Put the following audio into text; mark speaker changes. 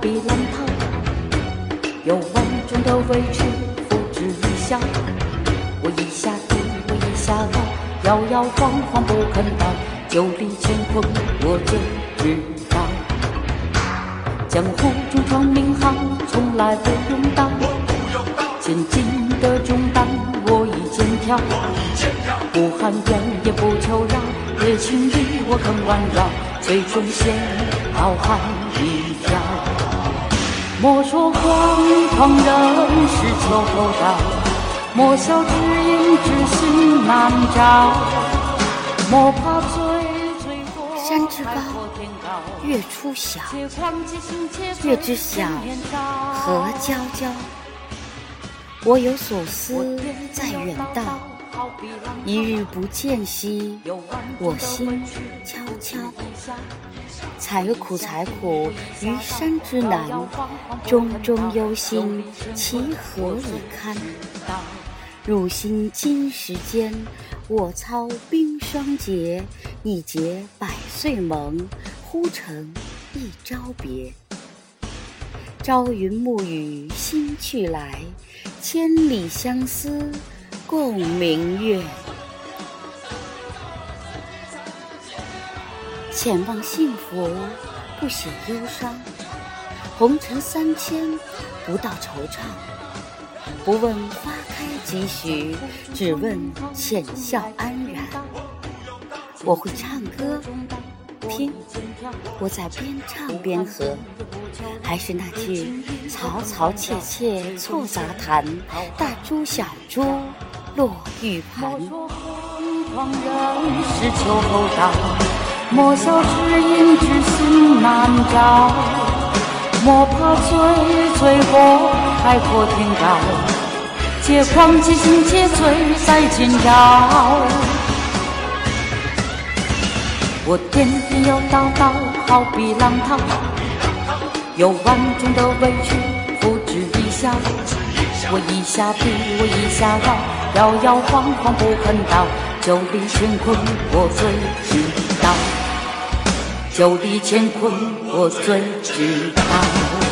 Speaker 1: 比浪涛，有万种的委屈付之一笑。我一下低，我一下高，摇摇晃晃不肯倒，酒里乾坤我最知道。江湖中闯名号，从来不用刀，千斤的重担我一肩挑，不喊冤也不求饶，越情义我肯弯绕，最终先好汉一条。莫说荒唐人莫笑知音知心难找，莫怕醉醉过
Speaker 2: 山之高月出晓，
Speaker 1: 且狂且行且醉
Speaker 2: 月之晓
Speaker 1: 人天高
Speaker 2: 何皎皎。我有所思在远道，一日不见兮，我心悄悄。采苦采苦，于山之南，中中忧心，其何以堪？汝心今时间，我操冰霜节，一结百岁盟，忽成一朝别。朝云暮雨心去来，千里相思共明月。浅望幸福，不显忧伤。红尘三千，不道惆怅。不问花开几许，只问浅笑安然。我会唱歌，听，我在边唱边和。还是那句嘈嘈切切错杂弹，大珠小珠落玉盘。
Speaker 1: 莫说疯狂人是秋后刀，莫笑知音知心难找，莫怕醉醉过海阔天高，且狂且行且醉在今朝。我颠颠又倒倒，好比浪涛，有万种的委屈付之一笑。我一下低，我一下高，摇摇晃晃不肯倒，酒里乾坤我最知道，酒里乾坤我最知道。